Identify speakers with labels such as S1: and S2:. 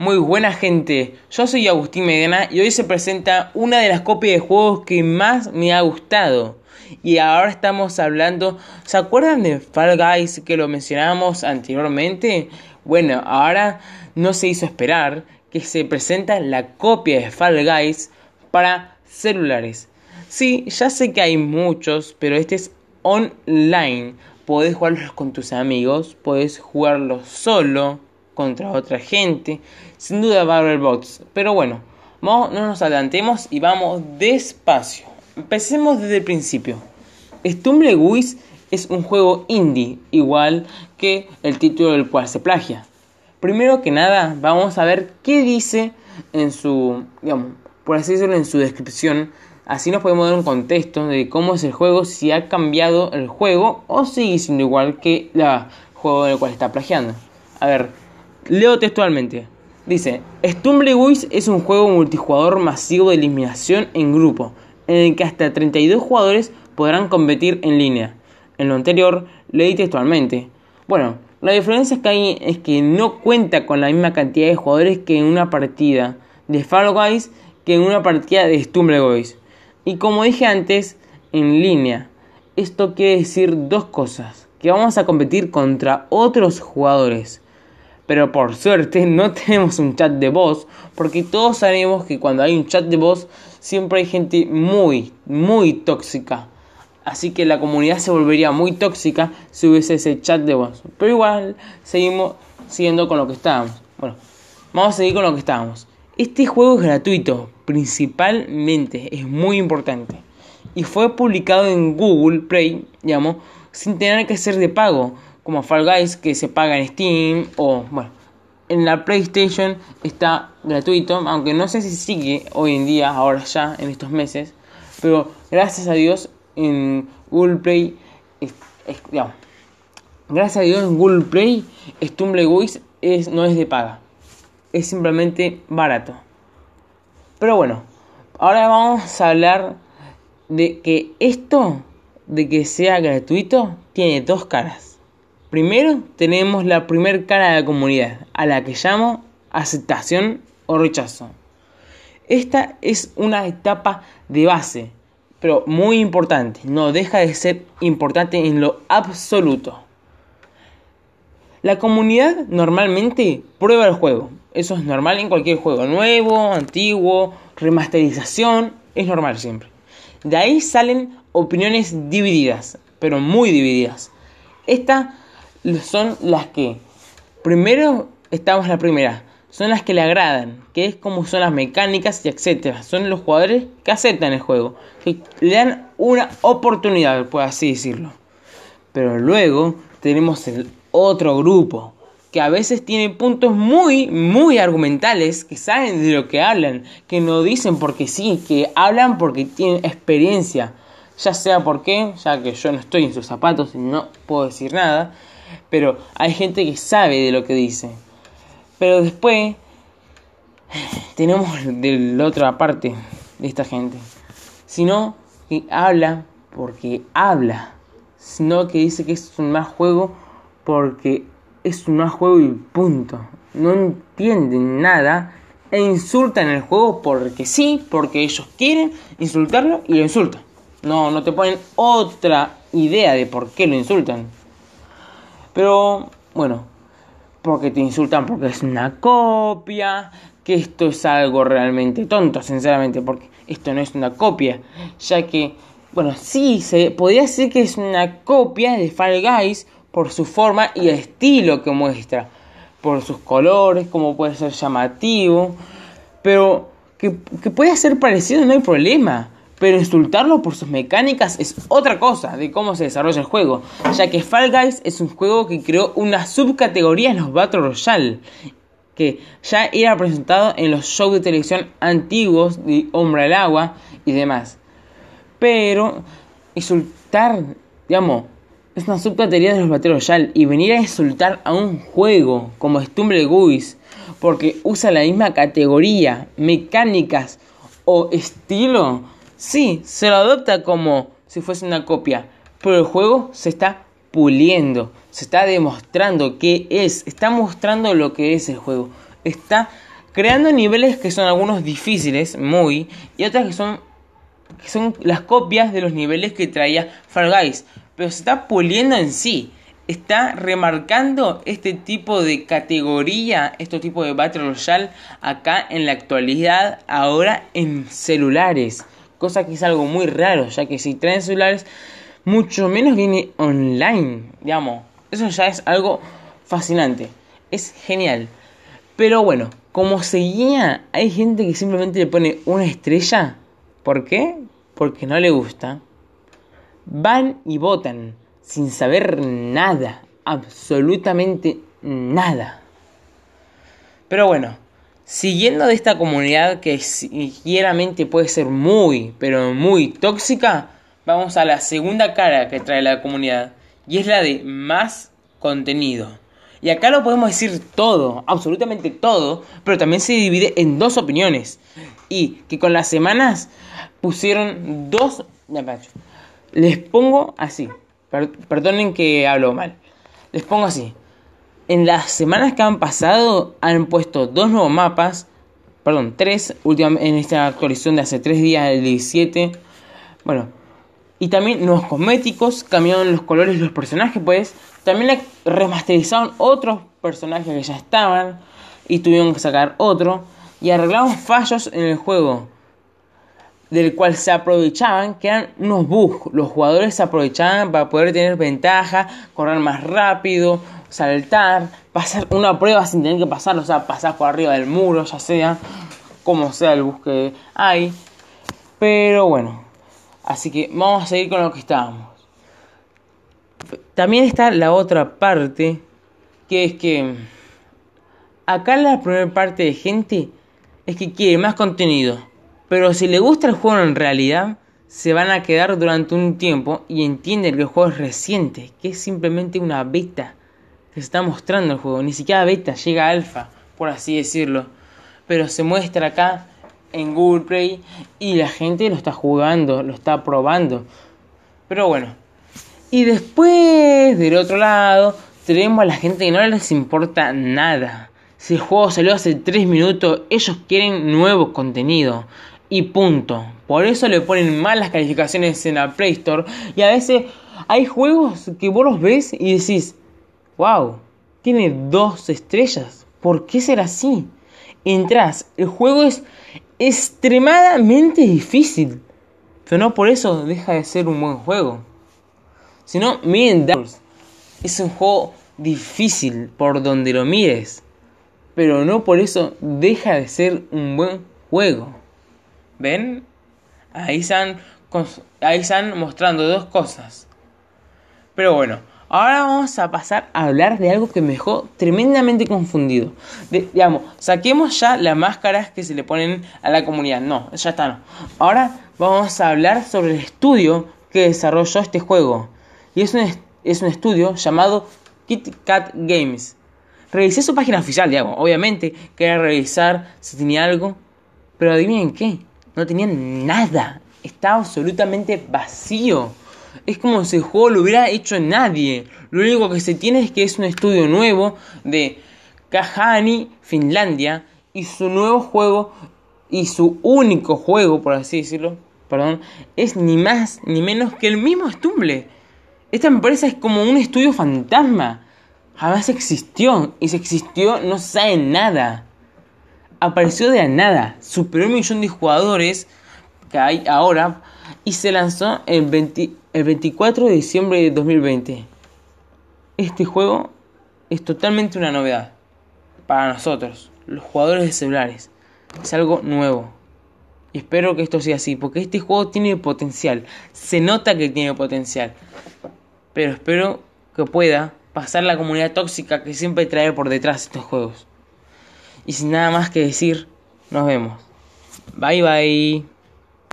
S1: Muy buena gente, yo soy Agustín Medina y hoy se presenta una de las copias de juegos que más me ha gustado. Y ahora estamos hablando, ¿se acuerdan de Fall Guys que lo mencionábamos anteriormente? Bueno, ahora no se hizo esperar que se presenta la copia de Fall Guys para celulares. Sí, ya sé que hay muchos, pero este es online. Podés jugarlos con tus amigos, podés jugarlo solo contra otra gente. Sin duda haber bots. Pero bueno, no nos adelantemos y vamos despacio. Empecemos desde el principio. Stumble Guys es un juego indie, igual que el título del cual se plagia. Primero que nada, vamos a ver qué dice en su, digamos, por así decirlo, en su descripción. Así nos podemos dar un contexto de cómo es el juego, si ha cambiado el juego o sigue siendo igual que el juego del cual está plagiando. A ver, leo textualmente. Dice, Stumbleguys es un juego multijugador masivo de eliminación en grupo, en el que hasta 32 jugadores podrán competir en línea. En lo anterior, leí textualmente. Bueno, la diferencia es que, es que no cuenta con la misma cantidad de jugadores que en una partida de Fall Guys que en una partida de Stumbleguys. Y como dije antes, en línea. Esto quiere decir dos cosas. Que vamos a competir contra otros jugadores pero por suerte no tenemos un chat de voz, porque todos sabemos que cuando hay un chat de voz siempre hay gente muy, muy tóxica. Así que la comunidad se volvería muy tóxica si hubiese ese chat de voz. Pero igual seguimos siguiendo con lo que estábamos. Bueno, vamos a seguir con lo que estábamos. Este juego es gratuito, principalmente, es muy importante. Y fue publicado en Google Play, digamos, sin tener que ser de pago como Fall Guys que se paga en Steam o bueno, en la PlayStation está gratuito, aunque no sé si sigue hoy en día, ahora ya, en estos meses, pero gracias a Dios en Google Play, gracias a Dios en Google Play, Stumbleguys es, no es de paga, es simplemente barato. Pero bueno, ahora vamos a hablar de que esto, de que sea gratuito, tiene dos caras. Primero tenemos la primer cara de la comunidad, a la que llamo aceptación o rechazo. Esta es una etapa de base, pero muy importante, no deja de ser importante en lo absoluto. La comunidad normalmente prueba el juego, eso es normal en cualquier juego, nuevo, antiguo, remasterización, es normal siempre. De ahí salen opiniones divididas, pero muy divididas. Esta son las que, primero estamos la primera, son las que le agradan, que es como son las mecánicas y etcétera. Son los jugadores que aceptan el juego, que le dan una oportunidad, por así decirlo. Pero luego tenemos el otro grupo, que a veces tiene puntos muy, muy argumentales, que saben de lo que hablan, que no dicen porque sí, que hablan porque tienen experiencia. Ya sea porque, ya que yo no estoy en sus zapatos y no puedo decir nada, pero hay gente que sabe de lo que dice. Pero después tenemos de la otra parte de esta gente. Sino que habla porque habla. Sino que dice que es un más juego porque es un más juego y punto. No entienden nada e insultan el juego porque sí, porque ellos quieren insultarlo y lo insultan. No, no te ponen otra idea de por qué lo insultan. Pero bueno, porque te insultan porque es una copia, que esto es algo realmente tonto, sinceramente, porque esto no es una copia, ya que, bueno, sí, se podría decir que es una copia de Fall Guys por su forma y el estilo que muestra, por sus colores, como puede ser llamativo, pero que, que puede ser parecido no hay problema. Pero insultarlo por sus mecánicas es otra cosa de cómo se desarrolla el juego, ya que Fall Guys es un juego que creó una subcategoría en los Battle Royale, que ya era presentado en los shows de televisión antiguos de Hombre al Agua y demás. Pero insultar, digamos, es una subcategoría de los Battle Royale y venir a insultar a un juego como Stumble Guys porque usa la misma categoría, mecánicas o estilo Sí, se lo adopta como si fuese una copia, pero el juego se está puliendo, se está demostrando qué es, está mostrando lo que es el juego, está creando niveles que son algunos difíciles, muy, y otras que son, que son las copias de los niveles que traía Fall Guys, pero se está puliendo en sí está remarcando este tipo de categoría, este tipo de Battle Royale acá en la actualidad, ahora en celulares. Cosa que es algo muy raro, ya que si traen celulares, mucho menos viene online, digamos. Eso ya es algo fascinante, es genial. Pero bueno, como seguía, hay gente que simplemente le pone una estrella. ¿Por qué? Porque no le gusta. Van y votan sin saber nada, absolutamente nada. Pero bueno, siguiendo de esta comunidad que sinceramente puede ser muy, pero muy tóxica, vamos a la segunda cara que trae la comunidad, y es la de más contenido. Y acá lo podemos decir todo, absolutamente todo, pero también se divide en dos opiniones. Y que con las semanas pusieron dos... Les pongo así perdonen que hablo mal. Les pongo así. En las semanas que han pasado han puesto dos nuevos mapas. Perdón, tres. en esta actualización de hace tres días, el 17. Bueno. Y también nuevos cosméticos. Cambiaron los colores de los personajes. Pues también remasterizaron otros personajes que ya estaban. Y tuvieron que sacar otro. Y arreglaron fallos en el juego del cual se aprovechaban, que eran unos bugs. Los jugadores se aprovechaban para poder tener ventaja, correr más rápido, saltar, pasar una prueba sin tener que pasar, o sea, pasar por arriba del muro, ya sea como sea el bus que hay. Pero bueno, así que vamos a seguir con lo que estábamos. También está la otra parte, que es que acá la primera parte de gente es que quiere más contenido pero si le gusta el juego en realidad, se van a quedar durante un tiempo y entienden que el juego es reciente, que es simplemente una beta se está mostrando el juego. Ni siquiera beta, llega alfa, por así decirlo. Pero se muestra acá en Google Play y la gente lo está jugando, lo está probando. Pero bueno. Y después, del otro lado, tenemos a la gente que no les importa nada. Si el juego salió hace 3 minutos, ellos quieren nuevo contenido y punto. Por eso le ponen malas calificaciones en la Play Store. Y a veces hay juegos que vos los ves y decís, wow, tiene dos estrellas. ¿Por qué será así? Entras, el juego es extremadamente difícil. Pero no por eso deja de ser un buen juego. Sino, miren, es un juego difícil por donde lo mires. Pero no por eso deja de ser un buen juego. ¿Ven? Ahí están, ahí están mostrando dos cosas. Pero bueno, ahora vamos a pasar a hablar de algo que me dejó tremendamente confundido. digamos, saquemos ya las máscaras que se le ponen a la comunidad. No, ya está, no. Ahora vamos a hablar sobre el estudio que desarrolló este juego. Y es un, es un estudio llamado Kit Kat Games. Revisé su página oficial, digamos. Obviamente, quería revisar si tenía algo. Pero adivinen qué no tenían nada. Estaba absolutamente vacío. Es como si el juego lo hubiera hecho nadie. Lo único que se tiene es que es un estudio nuevo de Kahani, Finlandia. Y su nuevo juego, y su único juego, por así decirlo, perdón, es ni más ni menos que el mismo Stumble. Esta empresa es como un estudio fantasma. Jamás existió. Y si existió, no sabe nada apareció de la nada, superó un millón de jugadores que hay ahora y se lanzó el, el 24 de diciembre de 2020. Este juego es totalmente una novedad para nosotros, los jugadores de celulares. Es algo nuevo. Y espero que esto sea así, porque este juego tiene potencial. Se nota que tiene potencial. Pero espero que pueda pasar la comunidad tóxica que siempre trae por detrás estos juegos. Y sin nada más que decir, nos vemos. Bye bye.